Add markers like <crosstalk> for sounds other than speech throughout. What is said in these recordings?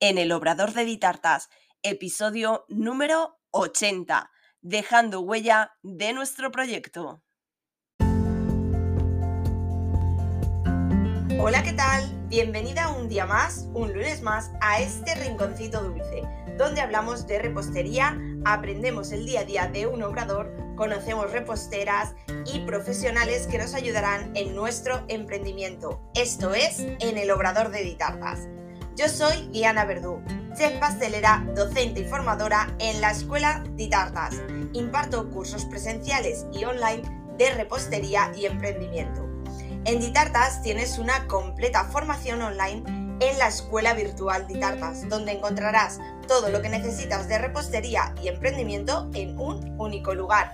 en el Obrador de Ditartas, episodio número 80, dejando huella de nuestro proyecto. Hola, ¿qué tal? Bienvenida un día más, un lunes más, a este rinconcito dulce, donde hablamos de repostería, aprendemos el día a día de un obrador, conocemos reposteras y profesionales que nos ayudarán en nuestro emprendimiento. Esto es en el Obrador de Ditartas. Yo soy Diana Verdú, chef pastelera, docente y formadora en la Escuela Ditartas. Imparto cursos presenciales y online de repostería y emprendimiento. En Ditartas tienes una completa formación online en la Escuela Virtual Ditartas, donde encontrarás todo lo que necesitas de repostería y emprendimiento en un único lugar.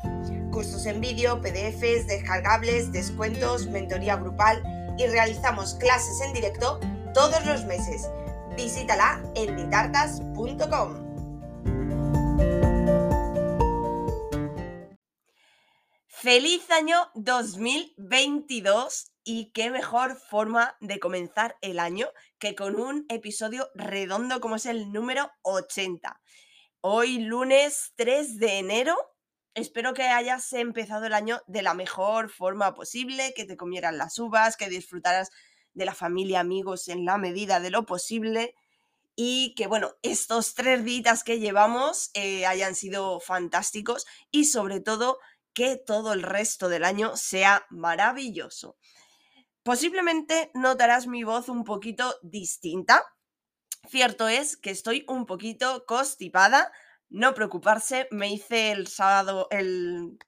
Cursos en vídeo, PDFs, descargables, descuentos, mentoría grupal y realizamos clases en directo todos los meses visítala en ditartas.com. Feliz año 2022 y qué mejor forma de comenzar el año que con un episodio redondo como es el número 80. Hoy lunes 3 de enero. Espero que hayas empezado el año de la mejor forma posible, que te comieran las uvas, que disfrutaras de la familia, amigos en la medida de lo posible y que, bueno, estos tres días que llevamos eh, hayan sido fantásticos y sobre todo que todo el resto del año sea maravilloso. Posiblemente notarás mi voz un poquito distinta. Cierto es que estoy un poquito constipada. No preocuparse, me hice el sábado, el,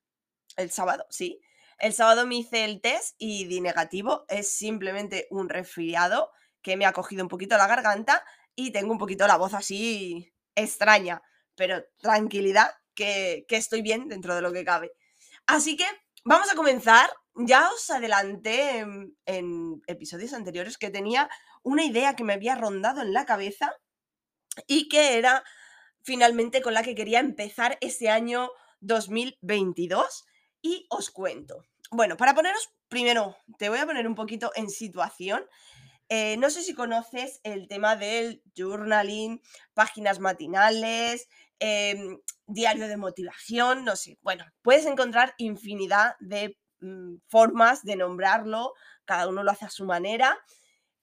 el sábado, sí, el sábado me hice el test y di negativo. Es simplemente un resfriado que me ha cogido un poquito la garganta y tengo un poquito la voz así extraña. Pero tranquilidad, que, estoy bien dentro de lo que cabe. Así que vamos a comenzar. Ya os adelanté en, en episodios anteriores que tenía una idea que me había rondado en la cabeza y que era finalmente con la que quería empezar este año 2022 y os cuento. Bueno, para poneros, primero te voy a poner un poquito en situación. Eh, no sé si conoces el tema del journaling, páginas matinales, em, diario de motivación, no sé. Bueno, puedes encontrar infinidad de mm, formas de nombrarlo, cada uno lo hace a su manera.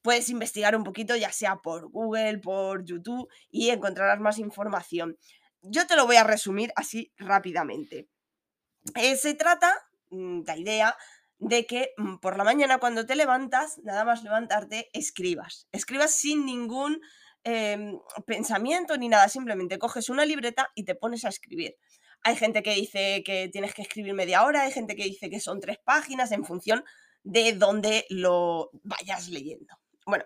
Puedes investigar un poquito, ya sea por Google, por YouTube, y encontrarás más información. Yo te lo voy a resumir así rápidamente. Eh, se trata, mm, la idea, de que mm, por la mañana cuando te levantas, nada más levantarte, escribas. Escribas sin ningún em, pensamiento ni nada, simplemente coges una libreta y te pones a escribir. Hay gente que dice que tienes que escribir media hora, hay gente que dice que son tres páginas en función de dónde lo vayas leyendo. Bueno,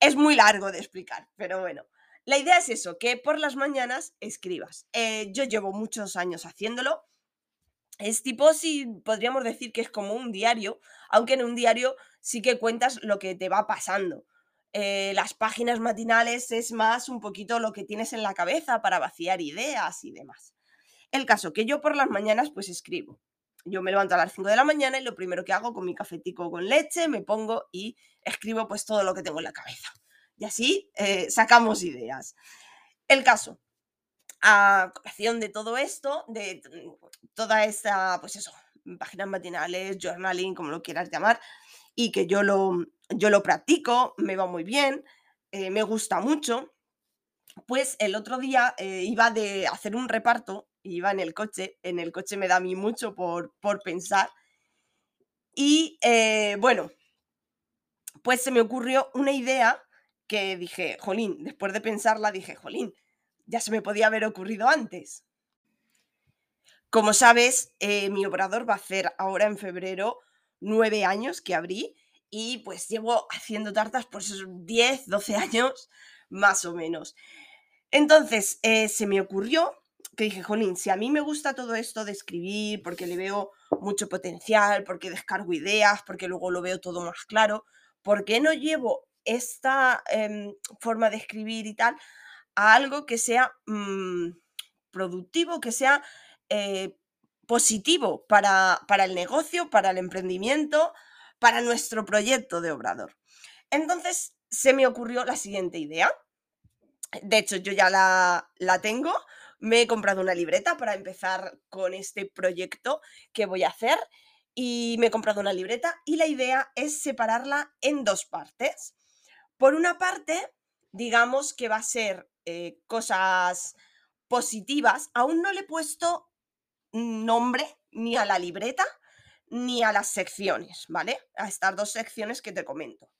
es muy largo de explicar, pero bueno. La idea es eso, que por las mañanas escribas. Eh, yo llevo muchos años haciéndolo es tipo, si podríamos decir que es como un diario, aunque en un diario sí que cuentas lo que te va pasando. Eh, las páginas matinales es más un poquito lo que tienes en la cabeza para vaciar ideas y demás. El caso que yo por las mañanas pues escribo. Yo me levanto a las 5 de la mañana y lo primero que hago con mi cafetico con leche, me pongo y escribo pues todo lo que tengo en la cabeza. Y así eh, sacamos ideas. El caso, a colación de todo esto, de toda esta, pues eso, páginas matinales, journaling, como lo quieras llamar, y que yo lo, yo lo practico, me va muy bien, eh, me gusta mucho, pues el otro día eh, iba de hacer un reparto, iba en el coche, en el coche me da a mí mucho por, por pensar, y eh, bueno, pues se me ocurrió una idea que dije, jolín, después de pensarla dije, jolín, ya se me podía haber ocurrido antes. Como sabes, eh, mi obrador va a hacer ahora en febrero nueve años que abrí y pues llevo haciendo tartas por esos 10, 12 años más o menos. Entonces, eh, se me ocurrió que dije, Jolín, si a mí me gusta todo esto de escribir, porque le veo mucho potencial, porque descargo ideas, porque luego lo veo todo más claro, ¿por qué no llevo esta em, forma de escribir y tal a algo que sea mm, productivo, que sea eh, positivo para, para el negocio, para el emprendimiento, para nuestro proyecto de obrador. Entonces se me ocurrió la siguiente idea. De hecho, yo ya la, la tengo. Me he comprado una libreta para empezar con este proyecto que voy a hacer. Y me he comprado una libreta y la idea es separarla en dos partes. Por una parte, digamos que va a ser eh, cosas positivas. Aún no le he puesto nombre ni a la libreta ni a las secciones, ¿vale? A estas dos secciones que te comento.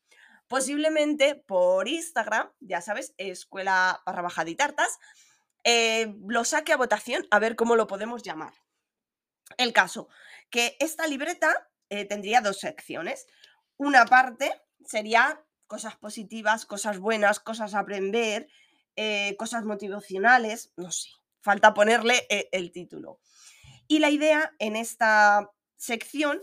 Posiblemente por Instagram, ya sabes, escuela barra bajada y tartas, eh, lo saque a votación a ver cómo lo podemos llamar. El caso, que esta libreta eh, tendría dos secciones. Una parte sería cosas positivas, cosas buenas, cosas a aprender, eh, cosas motivacionales, no sé, falta ponerle el título. Y la idea en esta sección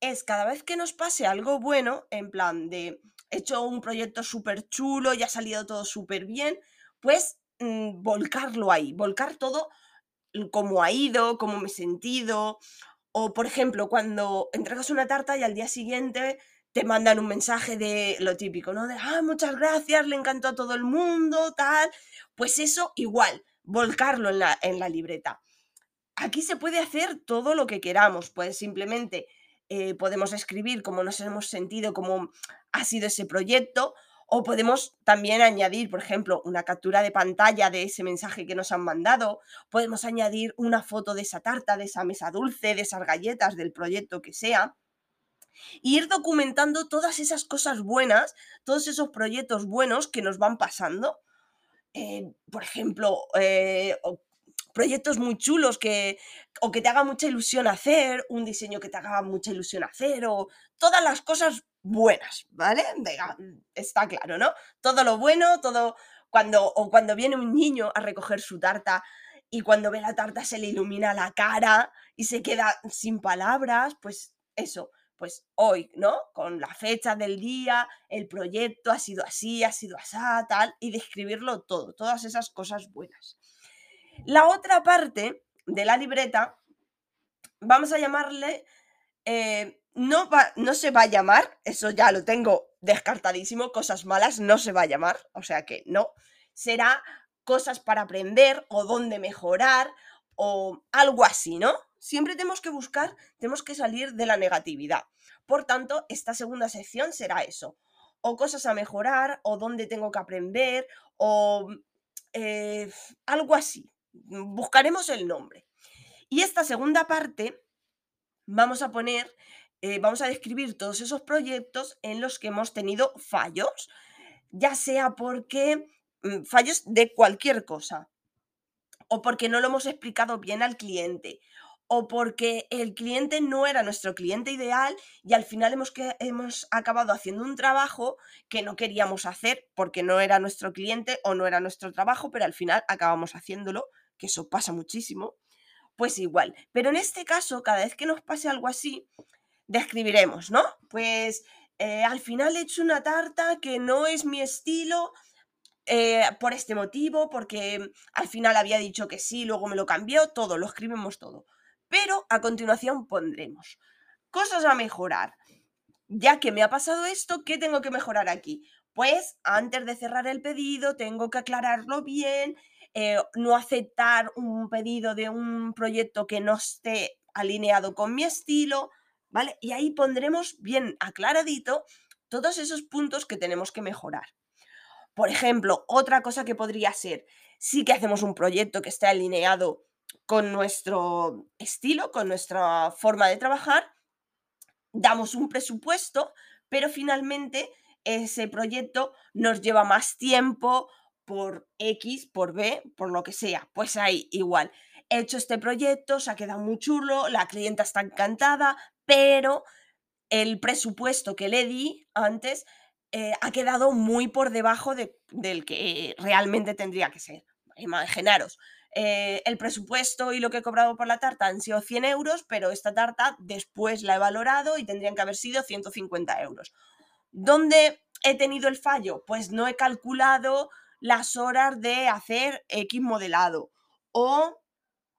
es cada vez que nos pase algo bueno, en plan de he hecho un proyecto súper chulo y ha salido todo súper bien, pues mm, volcarlo ahí, volcar todo cómo ha ido, cómo me he sentido. O, por ejemplo, cuando entregas una tarta y al día siguiente te mandan un mensaje de lo típico, ¿no? De, ah, muchas gracias, le encantó a todo el mundo, tal. Pues eso, igual, volcarlo en la, en la libreta. Aquí se puede hacer todo lo que queramos, pues simplemente eh, podemos escribir cómo nos hemos sentido, cómo ha sido ese proyecto, o podemos también añadir, por ejemplo, una captura de pantalla de ese mensaje que nos han mandado, podemos añadir una foto de esa tarta, de esa mesa dulce, de esas galletas, del proyecto que sea. Y ir documentando todas esas cosas buenas, todos esos proyectos buenos que nos van pasando. Eh, por ejemplo, eh, proyectos muy chulos que o que te haga mucha ilusión hacer, un diseño que te haga mucha ilusión hacer o todas las cosas buenas, ¿vale? está claro, ¿no? Todo lo bueno, todo cuando o cuando viene un niño a recoger su tarta y cuando ve la tarta se le ilumina la cara y se queda sin palabras, pues eso, pues hoy, ¿no? Con la fecha del día, el proyecto ha sido así, ha sido así, tal, y describirlo todo, todas esas cosas buenas. La otra parte de la libreta, vamos a llamarle, eh, no, no se va a llamar, eso ya lo tengo descartadísimo, cosas malas no se va a llamar, o sea que no, será cosas para aprender o dónde mejorar o algo así, ¿no? Siempre tenemos que buscar, tenemos que salir de la negatividad. Por tanto, esta segunda sección será eso, o cosas a mejorar, o dónde tengo que aprender, o eh, algo así, buscaremos el nombre. Y esta segunda parte vamos a poner, eh, vamos a describir todos esos proyectos en los que hemos tenido fallos, ya sea porque mm, fallos de cualquier cosa, o porque no lo hemos explicado bien al cliente, o porque el cliente no era nuestro cliente ideal y al final hemos, hemos acabado haciendo un trabajo que no queríamos hacer porque no era nuestro cliente o no era nuestro trabajo, pero al final acabamos haciéndolo que eso pasa muchísimo, pues igual. Pero en este caso, cada vez que nos pase algo así, describiremos, ¿no? Pues eh, al final he hecho una tarta que no es mi estilo eh, por este motivo, porque al final había dicho que sí, luego me lo cambió, todo, lo escribimos todo. Pero a continuación pondremos cosas a mejorar. Ya que me ha pasado esto, ¿qué tengo que mejorar aquí? Pues antes de cerrar el pedido tengo que aclararlo bien eh, no aceptar un pedido de un proyecto que no esté alineado con mi estilo, ¿vale? Y ahí pondremos bien aclaradito todos esos puntos que tenemos que mejorar. Por ejemplo, otra cosa que podría ser, sí que hacemos un proyecto que esté alineado con nuestro estilo, con nuestra forma de trabajar, damos un presupuesto, pero finalmente ese proyecto nos lleva más tiempo por X, por B, por lo que sea. Pues ahí igual. He hecho este proyecto, se ha quedado muy chulo, la clienta está encantada, pero el presupuesto que le di antes eh, ha quedado muy por debajo del que realmente tendría que ser. Imaginaros, eh, el presupuesto y lo que he cobrado por la tarta han sido 100 euros, pero esta tarta después la he valorado y tendrían que haber sido 150 euros. ¿Dónde he tenido el fallo? Pues no he calculado las horas de hacer X modelado. O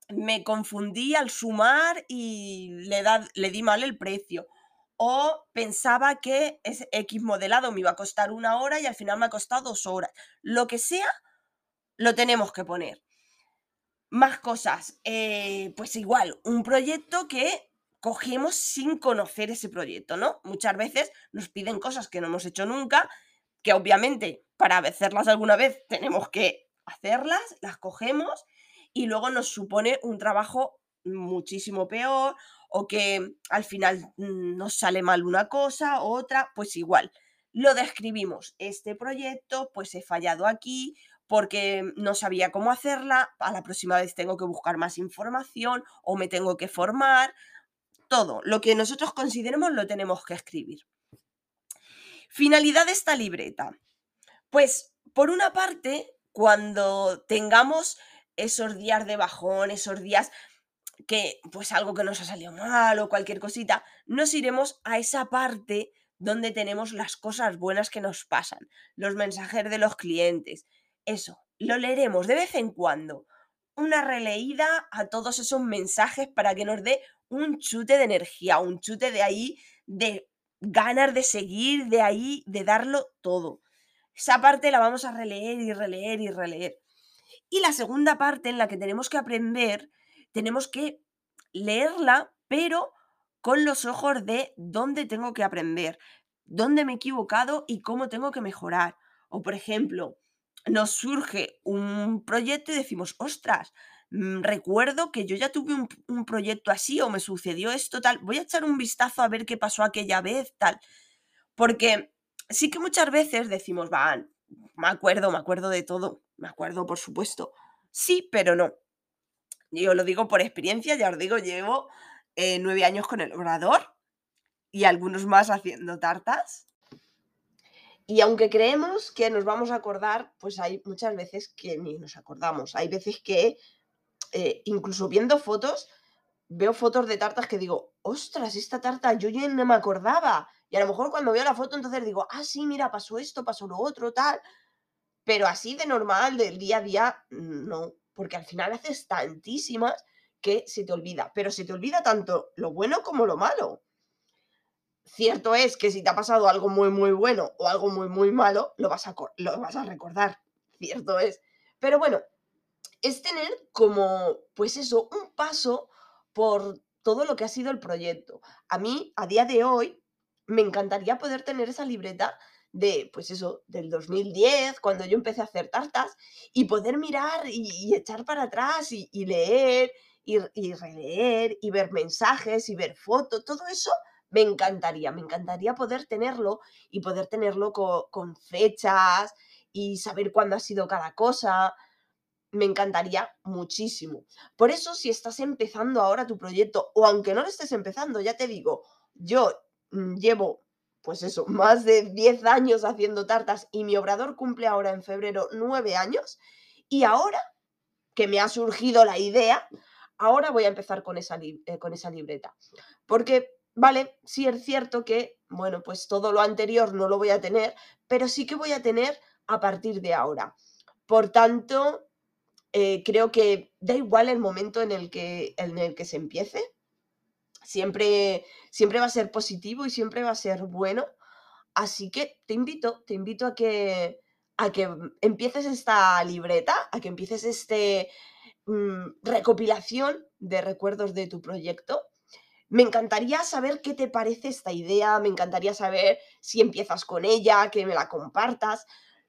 me confundí al sumar y le, le di mal el precio. O pensaba que ese X modelado me iba a costar una hora y al final me ha costado dos horas. Lo que sea, lo tenemos que poner. Más cosas, eh, pues igual, un proyecto que cogemos sin conocer ese proyecto, ¿no? Muchas veces nos piden cosas que no hemos hecho nunca, que obviamente para hacerlas alguna vez tenemos que hacerlas, las cogemos y luego nos supone un trabajo muchísimo peor o que al final mm, nos sale mal una cosa, otra, pues igual. Lo describimos, este proyecto, pues he fallado aquí porque no sabía cómo hacerla, a la próxima vez tengo que buscar más información o me tengo que formar, todo, lo que nosotros consideremos lo tenemos que escribir. Finalidad de esta libreta. Pues, por una parte, cuando tengamos esos días de bajón, esos días que, pues algo que nos ha salido mal o cualquier cosita, nos iremos a esa parte donde tenemos las cosas buenas que nos pasan, los mensajes de los clientes. Eso, lo leeremos de vez en cuando. Una releída a todos esos mensajes para que nos dé un chute de energía, un chute de ahí, de ganas de seguir, de ahí, de darlo todo. Esa parte la vamos a releer y releer y releer. Y la segunda parte en la que tenemos que aprender, tenemos que leerla, pero con los ojos de dónde tengo que aprender, dónde me he equivocado y cómo tengo que mejorar. O por ejemplo, nos surge un proyecto y decimos, ostras, Mm, recuerdo que yo ya tuve un, proyecto así o me sucedió esto tal, voy a echar un vistazo a ver qué pasó aquella vez tal. Porque sí que muchas veces decimos, van, me acuerdo, me acuerdo de todo, me acuerdo por supuesto. Sí, pero no. Yo lo digo por experiencia, ya os digo, llevo eh, nueve años con el obrador y algunos más haciendo tartas. Y aunque creemos que nos vamos a acordar, pues hay muchas veces que ni nos acordamos. Hay veces que eh, incluso viendo fotos, veo fotos de tartas que digo, ostras, esta tarta yo ya no me acordaba. Y a lo mejor cuando veo la foto entonces digo, ah, sí, mira, pasó esto, pasó lo otro, tal. Pero así de normal, del día a día, no. Porque al final haces tantísimas que se te olvida. Pero se te olvida tanto lo bueno como lo malo. Cierto es que si te ha pasado algo muy, muy bueno o algo muy, muy malo, lo vas a, lo vas a recordar. Cierto es. Pero bueno, es tener como, pues eso, un paso por todo lo que ha sido el proyecto. A mí, a día de hoy, me encantaría poder tener esa libreta de, pues eso, del 2010, cuando yo empecé a hacer tartas, y poder mirar y, echar para atrás y, leer y, releer y ver mensajes y ver fotos, todo eso me encantaría, me encantaría poder tenerlo y poder tenerlo con fechas y saber cuándo ha sido cada cosa, me encantaría muchísimo. Por eso, si estás empezando ahora tu proyecto, o aunque no lo estés empezando, ya te digo, yo mm, llevo, pues eso, <laughs> más de 10 años haciendo tartas y mi obrador cumple ahora en febrero 9 años, y ahora que me ha surgido la idea, ahora voy a empezar con esa, eh, con esa libreta. Porque, vale, sí es cierto que, bueno, pues todo lo anterior no lo voy a tener, pero sí que voy a tener a partir de ahora. Por tanto, eh, creo que da igual el momento en el que, en el que se empiece. Siempre, siempre va a ser positivo y siempre va a ser bueno. Así que te invito, te invito a que, a que empieces esta libreta, a que empieces este mm, recopilación de recuerdos de tu proyecto. Me encantaría saber qué te parece esta idea, me encantaría saber si empiezas con ella, que me la compartas,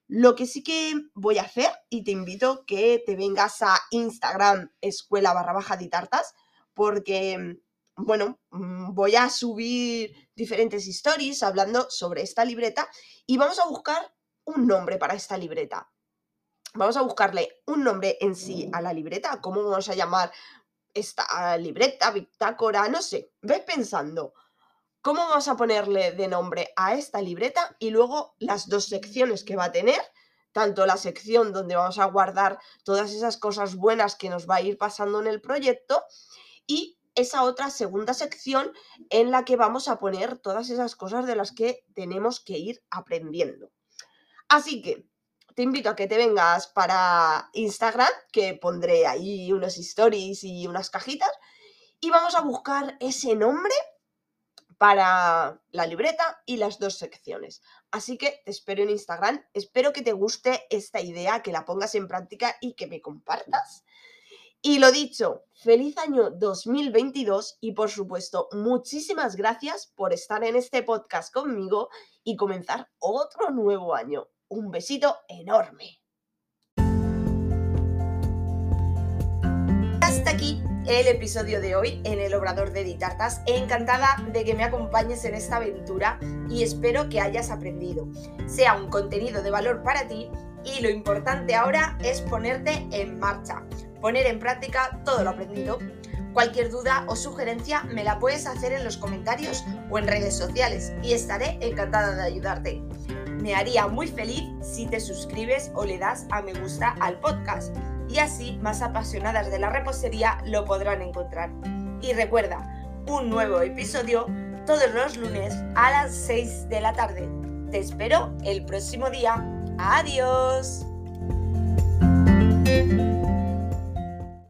lo que sí que voy a hacer, y te invito que te vengas a Instagram, escuela barra baja de tartas, porque, bueno, mm, voy a subir diferentes stories hablando sobre esta libreta y vamos a buscar un nombre para esta libreta. Vamos a buscarle un nombre en sí a la libreta, cómo vamos a llamar esta libreta, bitácora, no sé, ve pensando. ¿Cómo vamos a ponerle de nombre a esta libreta? Y luego las dos secciones que va a tener, tanto la sección donde vamos a guardar todas esas cosas buenas que nos va a ir pasando en el proyecto y esa otra segunda sección en la que vamos a poner todas esas cosas de las que tenemos que ir aprendiendo. Así que te invito a que te vengas para Instagram, que pondré ahí unos stories y unas cajitas, y vamos a buscar ese nombre para la libreta y las dos secciones. Así que te espero en Instagram. Espero que te guste esta idea, que la pongas en práctica y que me compartas. Y lo dicho, feliz año 2022 y por supuesto, muchísimas gracias por estar en este podcast conmigo y comenzar otro nuevo año. Un besito enorme. Hasta aquí el episodio de hoy en el Obrador de Editartas. Encantada de que me acompañes en esta aventura y espero que hayas aprendido. Sea un contenido de valor para ti y lo importante ahora es ponerte en marcha poner en práctica todo lo aprendido. Cualquier duda o sugerencia me la puedes hacer en los comentarios o en redes sociales y estaré encantada de ayudarte. Me haría muy feliz si te suscribes o le das a me gusta al podcast y así más apasionadas de la repostería lo podrán encontrar. Y recuerda, un nuevo episodio todos los lunes a las 6 de la tarde. Te espero el próximo día. Adiós.